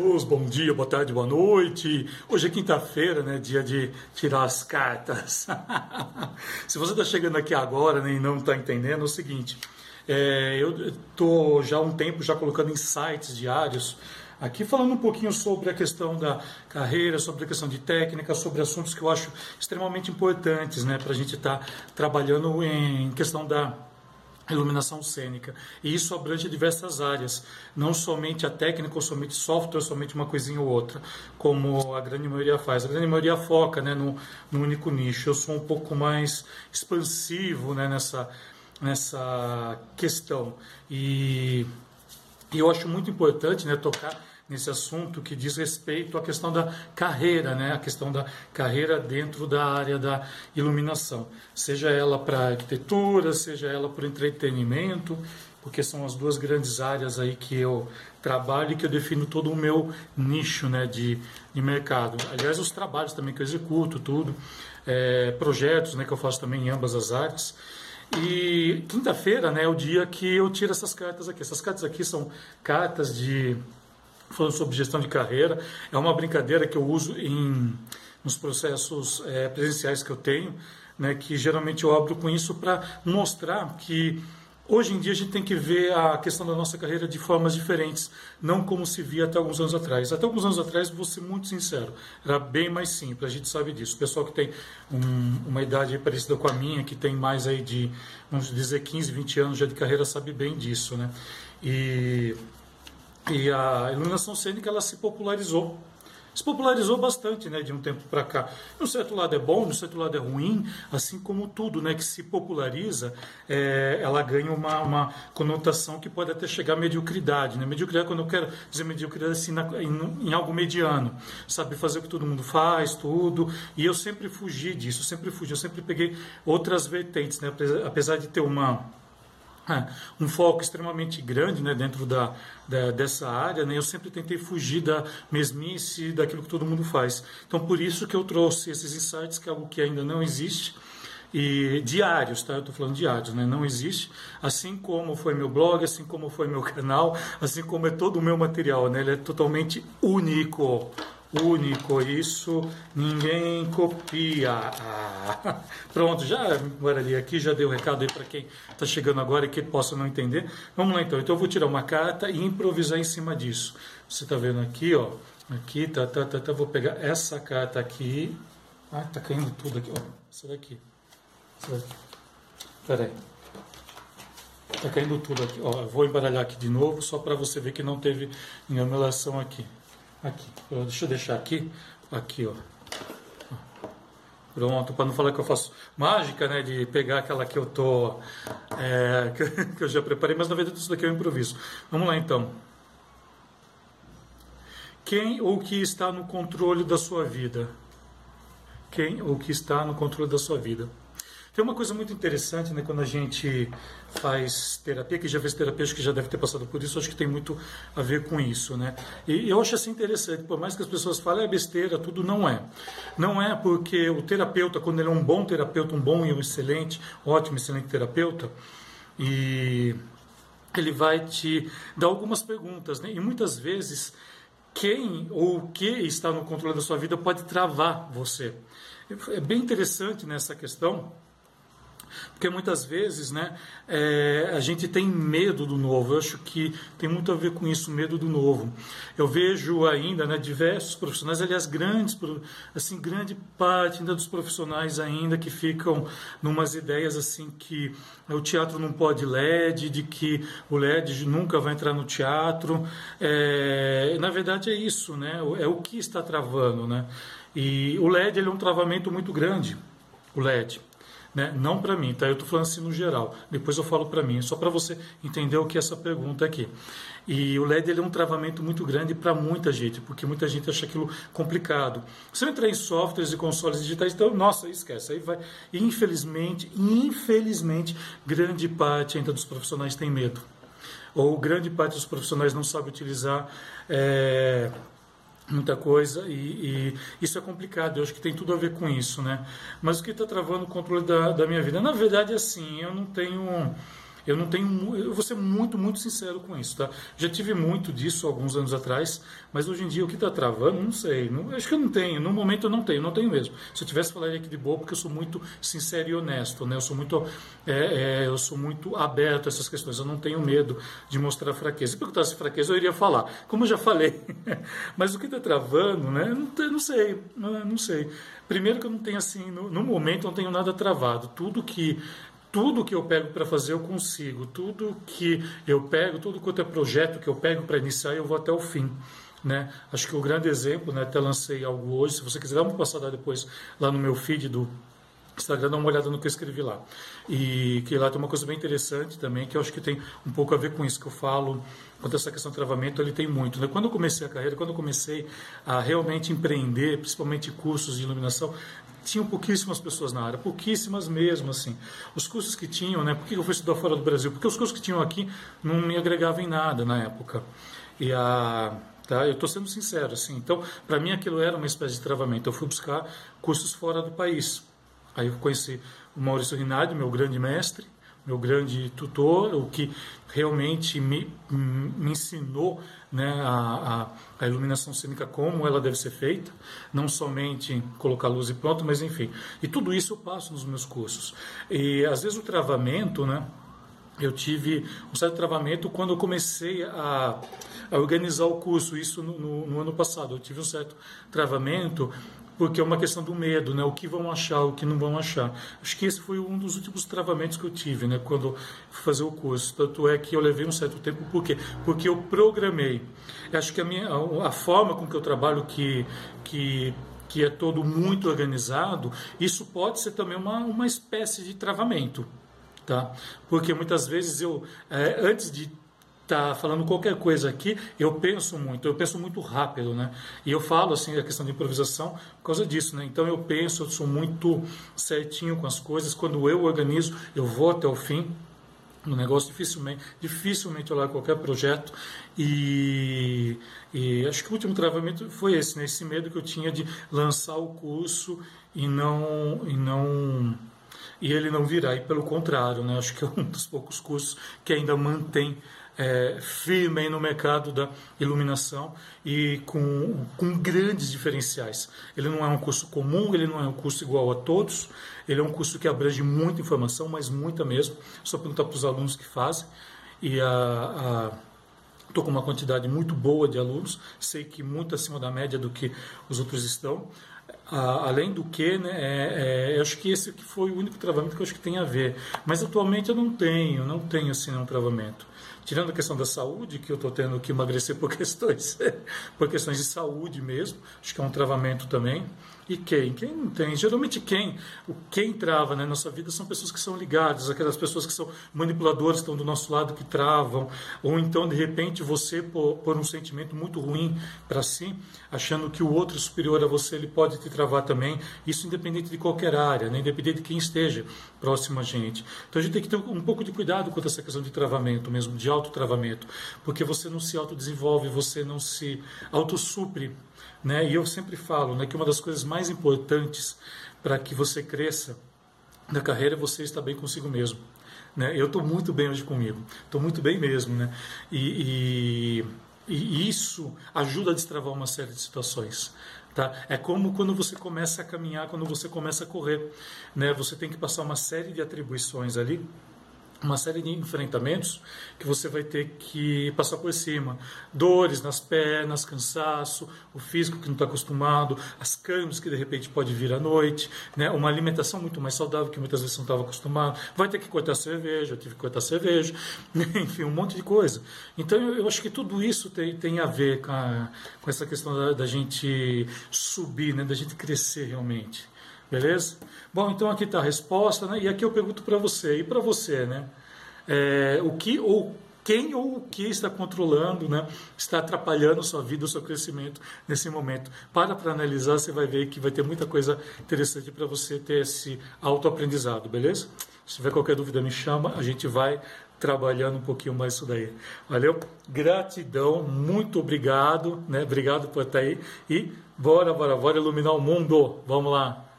Luz, bom dia, boa tarde, boa noite. Hoje é quinta-feira, né? Dia de tirar as cartas. Se você está chegando aqui agora né, e não está entendendo, é o seguinte: é, eu estou já há um tempo já colocando insights diários aqui falando um pouquinho sobre a questão da carreira, sobre a questão de técnica, sobre assuntos que eu acho extremamente importantes, né, para a gente estar tá trabalhando em questão da iluminação cênica. E isso abrange diversas áreas, não somente a técnica ou somente software, somente uma coisinha ou outra, como a grande maioria faz. A grande maioria foca né, no, no único nicho. Eu sou um pouco mais expansivo né, nessa, nessa questão. E, e eu acho muito importante né, tocar nesse assunto que diz respeito à questão da carreira, né? a questão da carreira dentro da área da iluminação, seja ela para arquitetura, seja ela para entretenimento, porque são as duas grandes áreas aí que eu trabalho e que eu defino todo o meu nicho né, de, de mercado. Aliás, os trabalhos também que eu executo, tudo, é, projetos né, que eu faço também em ambas as áreas. E quinta-feira né, é o dia que eu tiro essas cartas aqui. Essas cartas aqui são cartas de falando sobre gestão de carreira. É uma brincadeira que eu uso em, nos processos é, presenciais que eu tenho, né, que geralmente eu abro com isso para mostrar que hoje em dia a gente tem que ver a questão da nossa carreira de formas diferentes, não como se via até alguns anos atrás. Até alguns anos atrás, vou ser muito sincero, era bem mais simples, a gente sabe disso. O pessoal que tem um, uma idade parecida com a minha, que tem mais aí de, vamos dizer, 15, 20 anos já de carreira, sabe bem disso, né? E e a iluminação cênica ela se popularizou. Se popularizou bastante, né, de um tempo para cá. De um certo lado é bom, de um certo lado é ruim, assim como tudo, né, que se populariza, é, ela ganha uma, uma conotação que pode até chegar à mediocridade, né? Mediocridade, quando eu quero dizer mediocridade, assim, na, em, em, algo mediano, sabe fazer o que todo mundo faz, tudo. E eu sempre fugi disso, sempre fugi, eu sempre peguei outras vertentes, né, apesar de ter uma um foco extremamente grande né, dentro da, da, dessa área, né, eu sempre tentei fugir da mesmice, daquilo que todo mundo faz. Então, por isso que eu trouxe esses insights, que é algo que ainda não existe, e diários, tá? Eu estou falando diários, né? Não existe. Assim como foi meu blog, assim como foi meu canal, assim como é todo o meu material, né? Ele é totalmente único único, isso ninguém copia. Ah, pronto, já ali aqui, já dei o um recado aí para quem está chegando agora e que possa não entender. Vamos lá então, então eu vou tirar uma carta e improvisar em cima disso. Você está vendo aqui, ó, aqui, tá, tá, tá, tá, vou pegar essa carta aqui. Ah, tá caindo tudo aqui, ó, essa daqui. Essa daqui. Pera aí. Tá caindo tudo aqui, ó, vou embaralhar aqui de novo, só para você ver que não teve enganação aqui. Aqui, deixa eu deixar aqui, aqui, ó. Pronto, para não falar que eu faço mágica, né, de pegar aquela que eu tô, é, que eu já preparei, mas na verdade isso daqui é um improviso. Vamos lá então. Quem ou que está no controle da sua vida? Quem ou que está no controle da sua vida? Tem uma coisa muito interessante, né, quando a gente faz terapia, que já fez acho que já deve ter passado por isso, acho que tem muito a ver com isso, né? E eu acho assim interessante, por mais que as pessoas falem é besteira, tudo não é. Não é porque o terapeuta, quando ele é um bom terapeuta, um bom e um excelente, ótimo, excelente terapeuta, e ele vai te dar algumas perguntas, né? E muitas vezes quem ou o que está no controle da sua vida pode travar você. É bem interessante nessa questão porque muitas vezes né, é, a gente tem medo do novo. Eu acho que tem muito a ver com isso, medo do novo. Eu vejo ainda né, diversos profissionais, aliás, grandes, assim, grande parte ainda dos profissionais ainda que ficam numas ideias assim que o teatro não pode LED, de que o LED nunca vai entrar no teatro. É, na verdade é isso, né? É o que está travando, né? E o LED ele é um travamento muito grande, o LED. Né? Não para mim, tá? Eu estou falando assim no geral. Depois eu falo para mim, só para você entender o que é essa pergunta aqui. E o LED ele é um travamento muito grande para muita gente, porque muita gente acha aquilo complicado. Se eu entrar em softwares e consoles digitais, então, nossa, esquece, aí vai. Infelizmente, infelizmente, grande parte ainda dos profissionais tem medo. Ou grande parte dos profissionais não sabe utilizar. É muita coisa e, e, isso é complicado. Eu acho que tem tudo a ver com isso, né? Mas o que está travando o controle da, da minha vida? Na verdade, assim, eu não tenho Eu não tenho, eu vou ser muito, muito sincero com isso, tá? Já tive muito disso alguns anos atrás, mas hoje em dia o que está travando, não sei. Não, acho que eu não tenho. No momento eu não tenho, não tenho mesmo. Se eu tivesse falaria aqui de boa, porque eu sou muito sincero e honesto, né? Eu sou muito, é, é, eu sou muito aberto a essas questões. Eu não tenho medo de mostrar fraqueza. Se perguntasse fraqueza, eu iria falar, como eu já falei. mas o que está travando, né? Não, não sei, não, não sei. Primeiro que eu não tenho assim, no, no momento eu não tenho nada travado. Tudo que tudo que eu pego para fazer eu consigo, tudo que eu pego, tudo quanto é projeto que eu pego para iniciar, eu vou até o fim. Né? Acho que o grande exemplo, né, até lancei algo hoje, se você quiser dar uma passada depois lá no meu feed do Instagram, dá uma olhada no que eu escrevi lá. E que lá tem uma coisa bem interessante também, que eu acho que tem um pouco a ver com isso que eu falo, quanto a essa questão de travamento, ele tem muito. Né? Quando eu comecei a carreira, quando eu comecei a realmente empreender, principalmente cursos de iluminação, tinham pouquíssimas pessoas na área, pouquíssimas mesmo, assim. Os cursos que tinham, né? Por que eu fui estudar fora do Brasil? Porque os cursos que tinham aqui não me agregavam em nada na época. E a Tá? Eu estou sendo sincero, assim. Então, para mim, aquilo era uma espécie de travamento. Eu fui buscar cursos fora do país. Aí eu conheci o Maurício Rinaldi, meu grande mestre, meu grande tutor, o que realmente me, me ensinou né, a, a, a, iluminação cênica como ela deve ser feita, não somente colocar luz e pronto, mas enfim. E tudo isso eu passo nos meus cursos. E às vezes o travamento, né, eu tive um certo travamento quando eu comecei a, a organizar o curso, isso no, no, no, ano passado. Eu tive um certo travamento porque é uma questão do medo, né? O que vão achar, o que não vão achar. Acho que esse foi um dos últimos travamentos que eu tive, né? Quando fui fazer o curso. Tanto é que eu levei um certo tempo, por quê? Porque eu programei. Acho que a, minha, a, forma com que eu trabalho, que, que que é todo muito organizado, isso pode ser também uma, uma espécie de travamento tá? Porque muitas vezes eu, é, antes de tá falando qualquer coisa aqui, eu penso muito, eu penso muito rápido, né? E eu falo assim a questão de improvisação por causa disso, né? Então eu penso, eu sou muito certinho com as coisas. Quando eu organizo, eu vou até o fim no negócio dificilmente dificilmente eu largo qualquer projeto e, e acho que o último travamento foi esse né? esse medo que eu tinha de lançar o curso e não e não e ele não virá, e pelo contrário, né, acho que é um dos poucos cursos que ainda mantém é, firme no mercado da iluminação e com, com grandes diferenciais. Ele não é um curso comum, ele não é um curso igual a todos, ele é um curso que abrange muita informação, mas muita mesmo. Só perguntar para os alunos que fazem. E a, a Estou com uma quantidade muito boa de alunos, sei que muito acima da média do que os outros estão. Além do que, né, é, é, eu acho que esse foi o único travamento que eu acho que tem a ver. Mas atualmente eu não tenho, não tenho assim um travamento. Tirando a questão da saúde, que eu estou tendo que emagrecer por questões, por questões de saúde mesmo, acho que é um travamento também. E quem? Quem não tem? Geralmente quem? O quem trava na né, nossa vida são pessoas que são ligadas, aquelas pessoas que são manipuladoras, que estão do nosso lado, que travam. Ou então, de repente, você, por, por um sentimento muito ruim para si, achando que o outro superior a você, ele pode te travar também. Isso independente de qualquer área, né? independente de quem esteja próximo a gente. Então a gente tem que ter um pouco de cuidado com essa questão de travamento mesmo, de autotravamento, porque você não se autodesenvolve, você não se autossupre né? E eu sempre falo né, que uma das coisas mais importantes para que você cresça na carreira é você estar bem consigo mesmo. Né? Eu estou muito bem hoje comigo, estou muito bem mesmo. Né? E, e, e isso ajuda a destravar uma série de situações. Tá? É como quando você começa a caminhar, quando você começa a correr. Né? Você tem que passar uma série de atribuições ali uma série de enfrentamentos que você vai ter que passar por cima. Dores nas pernas, cansaço, o físico que não está acostumado, as câimbras que de repente pode vir à noite, né? uma alimentação muito mais saudável que muitas vezes não estava acostumado. Vai ter que cortar cerveja, eu tive que cortar cerveja, enfim, um monte de coisa. Então eu, eu acho que tudo isso tem, tem a ver com, a, com essa questão da, da gente subir, né? da gente crescer realmente. Beleza? Bom, então aqui está a resposta, né? E aqui eu pergunto para você e para você, né? É, o que ou quem ou o que está controlando, né? Está atrapalhando sua vida, o seu crescimento nesse momento. Para para analisar, você vai ver que vai ter muita coisa interessante para você ter esse autoaprendizado, beleza? Se tiver qualquer dúvida, me chama, a gente vai trabalhando um pouquinho mais isso daí. Valeu? Gratidão, muito obrigado, né? Obrigado por estar aí e bora, bora, bora iluminar o mundo. Vamos lá.